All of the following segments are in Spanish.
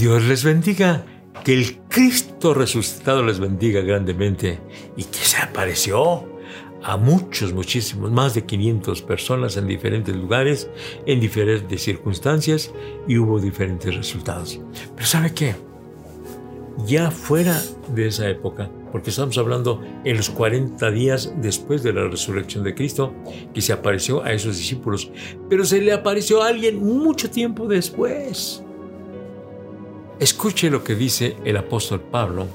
Dios les bendiga. Que el Cristo resucitado les bendiga grandemente y que se apareció a muchos, muchísimos, más de 500 personas en diferentes lugares, en diferentes circunstancias y hubo diferentes resultados. Pero ¿sabe qué? Ya fuera de esa época, porque estamos hablando en los 40 días después de la resurrección de Cristo, que se apareció a esos discípulos, pero se le apareció a alguien mucho tiempo después. Escuche lo que dice el apóstol Pablo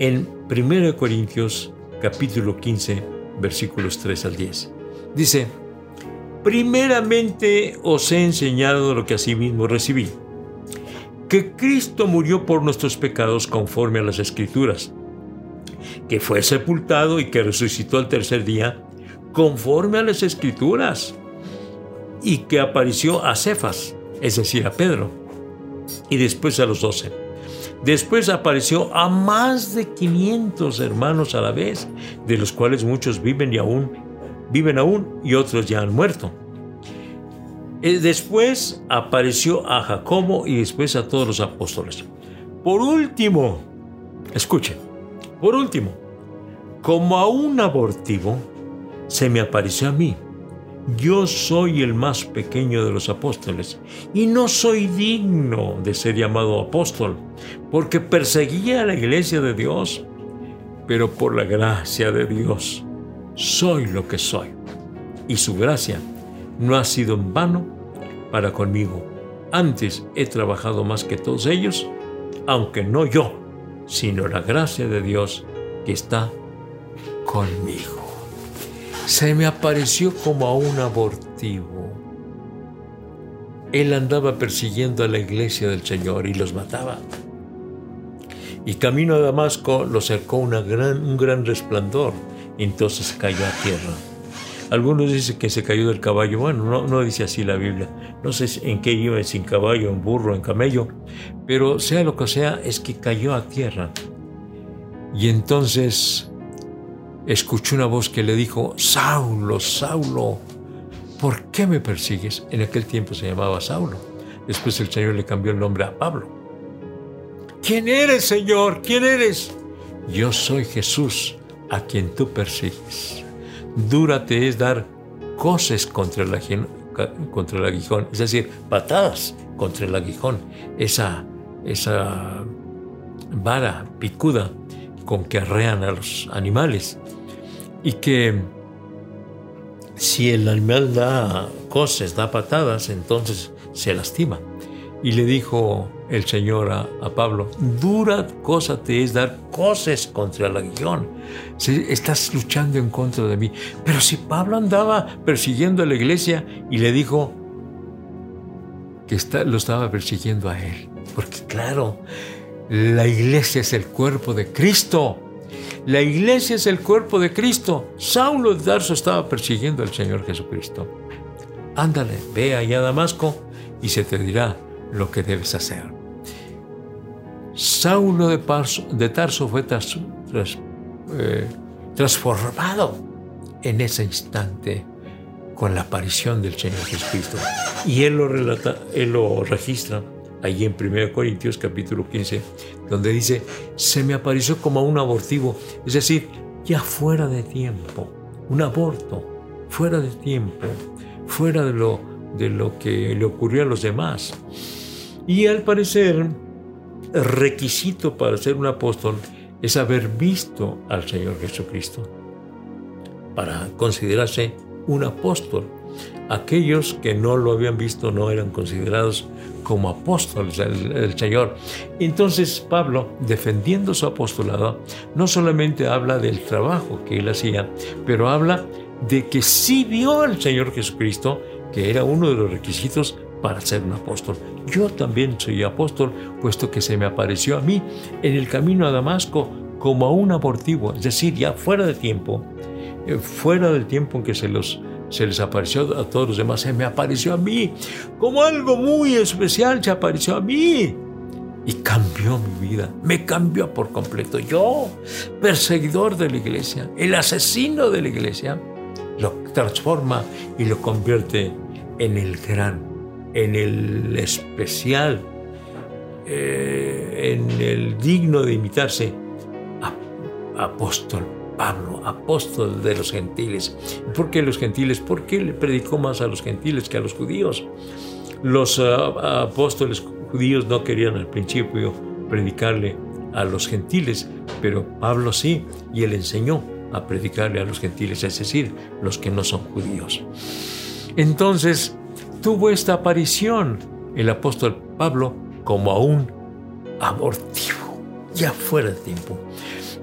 en 1 Corintios capítulo 15 versículos 3 al 10. Dice, primeramente os he enseñado lo que asimismo recibí, que Cristo murió por nuestros pecados conforme a las escrituras, que fue sepultado y que resucitó al tercer día conforme a las escrituras, y que apareció a Cefas, es decir, a Pedro y después a los doce. Después apareció a más de 500 hermanos a la vez, de los cuales muchos viven y aún viven aún y otros ya han muerto. Eh, después apareció a Jacobo y después a todos los apóstoles. Por último, escuchen, por último, como a un abortivo, se me apareció a mí yo soy el más pequeño de los apóstoles y no soy digno de ser llamado apóstol, porque perseguía a la iglesia de Dios, pero por la gracia de Dios soy lo que soy. Y su gracia no ha sido en vano para conmigo. Antes he trabajado más que todos ellos, aunque no yo, sino la gracia de Dios que está conmigo se me apareció como a un abortivo. Él andaba persiguiendo a la iglesia del Señor y los mataba. Y camino a Damasco lo cercó un gran resplandor entonces cayó a tierra. Algunos dicen que se cayó del caballo. Bueno, no, no dice así la Biblia. No sé en qué iba, sin caballo, en burro, en camello. Pero sea lo que sea, es que cayó a tierra. Y entonces escuchó una voz que le dijo, Saulo, Saulo, ¿por qué me persigues? En aquel tiempo se llamaba Saulo. Después el Señor le cambió el nombre a Pablo. ¿Quién eres, Señor? ¿Quién eres? Yo soy Jesús, a quien tú persigues. Dúrate es dar coces contra el, contra el aguijón, es decir, patadas contra el aguijón, esa, esa vara picuda con que arrean a los animales y que si el animal da coces, da patadas, entonces se lastima. Y le dijo el Señor a, Pablo, dura cosa te es dar coces contra el aguijón. estás luchando en contra de mí. Pero si Pablo andaba persiguiendo a la iglesia y le dijo que lo estaba persiguiendo a él. Porque claro, la iglesia es el cuerpo de Cristo. La iglesia es el cuerpo de Cristo. Saulo de Darso estaba persiguiendo al Señor Jesucristo. Ándale, ve allá a Damasco y se te dirá lo que debes hacer. Saulo de, Tarso fue eh, transformado en ese instante con la aparición del Señor Jesucristo. Y él lo él lo registra allí en 1 Corintios capítulo 15, donde dice, se me apareció como un abortivo, es decir, ya fuera de tiempo, un aborto, fuera de tiempo, fuera de lo, de lo que le ocurrió a los demás. Y al parecer, el requisito para ser un apóstol es haber visto al Señor Jesucristo, para considerarse un apóstol. Aquellos que no lo habían visto no eran considerados como apóstoles del, Señor. Entonces Pablo, defendiendo su apostolado, no solamente habla del trabajo que él hacía, pero habla de que sí vio al Señor Jesucristo, que era uno de los requisitos para ser un apóstol. Yo también soy apóstol, puesto que se me apareció a mí en el camino a Damasco como a un abortivo, es decir, ya fuera de tiempo, eh, fuera del tiempo en que se los se les apareció a todos los demás, se me apareció a mí, como algo muy especial se apareció a mí. Y cambió mi vida, me cambió por completo. Yo, perseguidor de la iglesia, el asesino de la iglesia, lo transforma y lo convierte en el gran, en el especial eh, en el digno de imitarse, apóstol Pablo, apóstol de los gentiles. ¿Por qué los gentiles? Porque le predicó más a los gentiles que a los judíos. Los ah, apóstoles judíos no querían al principio predicarle a los gentiles, pero Pablo sí, y él enseñó a predicarle a los gentiles, es decir, los que no son judíos. Entonces tuvo esta aparición el apóstol Pablo como a un abortivo, ya fuera de tiempo.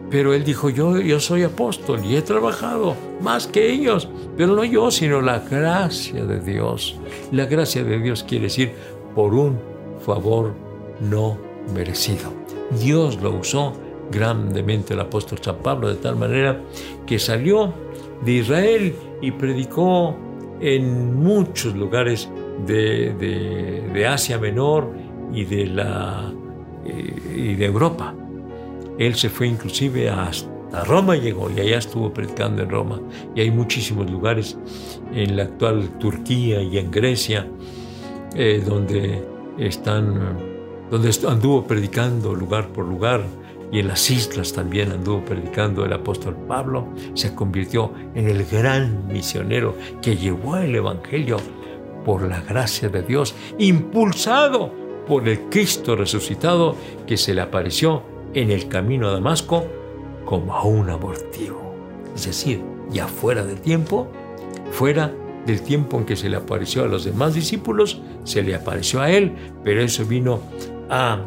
Pero él dijo, yo, yo soy apóstol y he trabajado más que ellos, pero no yo, sino la gracia de Dios. La gracia de Dios quiere decir por un favor no merecido. Dios lo usó grandemente el apóstol San Pablo de tal manera que salió de Israel y predicó en muchos lugares de, Asia Menor y de, la, eh, y de Europa. Él se fue inclusive hasta Roma llegó y allá estuvo predicando en Roma. Y hay muchísimos lugares en la actual Turquía y en Grecia eh, donde están, donde anduvo predicando lugar por lugar y en las islas también anduvo predicando el apóstol Pablo, se convirtió en el gran misionero que llevó el Evangelio por la gracia de Dios, impulsado por el Cristo resucitado que se le apareció en el camino a Damasco como a un abortivo. Es decir, ya fuera del tiempo, fuera del tiempo en que se le apareció a los demás discípulos, se le apareció a él, pero eso vino a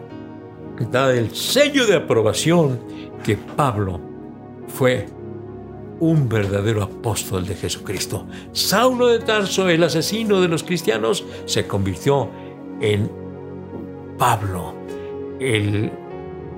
dar el sello de aprobación que Pablo fue un verdadero apóstol de Jesucristo. Saulo de Tarso, el asesino de los cristianos, se convirtió en Pablo, el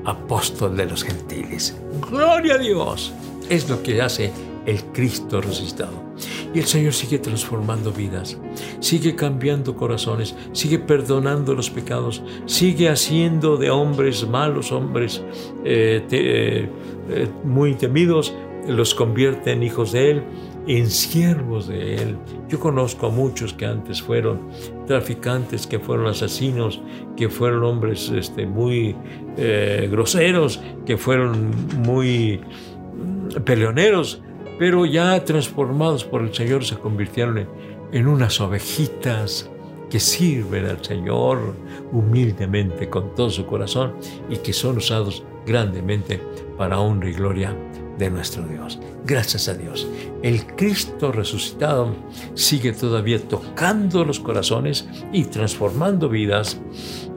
apóstol de los gentiles. Gloria a Dios. Es lo que hace el Cristo resucitado. Y el Señor sigue transformando vidas, sigue cambiando corazones, sigue perdonando los pecados, sigue haciendo de hombres malos, hombres eh, eh, eh, muy temidos, los convierte en hijos de Él, en siervos de Él. Yo conozco a muchos que antes fueron traficantes, que fueron asesinos, que fueron hombres este, muy eh, groseros, que fueron muy mm, peleoneros, pero ya transformados por el Señor se convirtieron en unas ovejitas que sirven al Señor humildemente con todo su corazón y que son usados grandemente para honra y gloria de nuestro Dios. Gracias a Dios. El Cristo resucitado sigue todavía tocando los corazones y transformando vidas,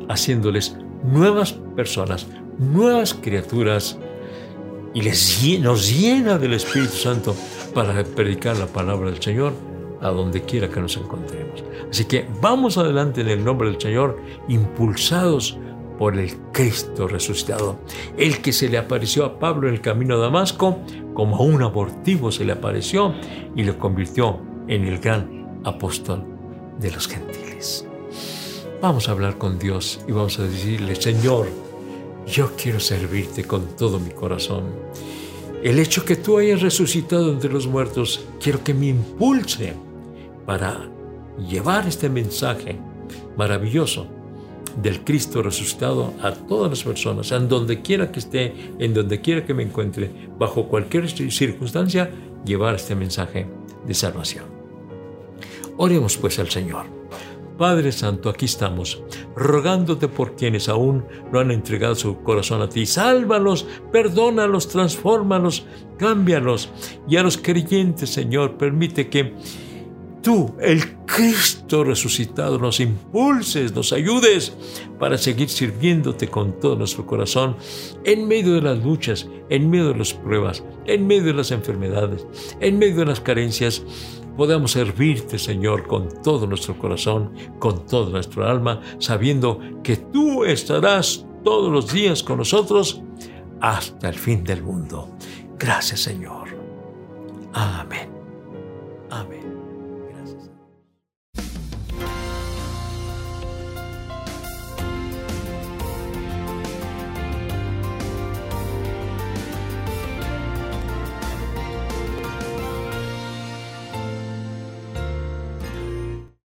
haciéndoles nuevas personas, nuevas criaturas, y les, nos llena del Espíritu Santo para predicar la palabra del Señor a donde quiera que nos encontremos. Así que vamos adelante en el nombre del Señor, impulsados por el Cristo resucitado, el que se le apareció a Pablo en el camino a Damasco, como a un abortivo se le apareció y lo convirtió en el gran apóstol de los gentiles. Vamos a hablar con Dios y vamos a decirle, Señor, yo quiero servirte con todo mi corazón. El hecho que tú hayas resucitado entre los muertos, quiero que me impulse para llevar este mensaje maravilloso del Cristo resucitado a todas las personas, en donde quiera que esté, en donde quiera que me encuentre, bajo cualquier circunstancia, llevar este mensaje de salvación. Oremos pues al Señor. Padre Santo, aquí estamos, rogándote por quienes aún no han entregado su corazón a ti. Sálvalos, perdónalos, transfórmalos, cámbialos. Y a los creyentes, Señor, permite que tú, el Cristo resucitado, nos impulses, nos ayudes para seguir sirviéndote con todo nuestro corazón en medio de las luchas, en medio de las pruebas, en medio de las enfermedades, en medio de las carencias. Podamos servirte, Señor, con todo nuestro corazón, con toda nuestra alma, sabiendo que tú estarás todos los días con nosotros hasta el fin del mundo. Gracias, Señor. Amén.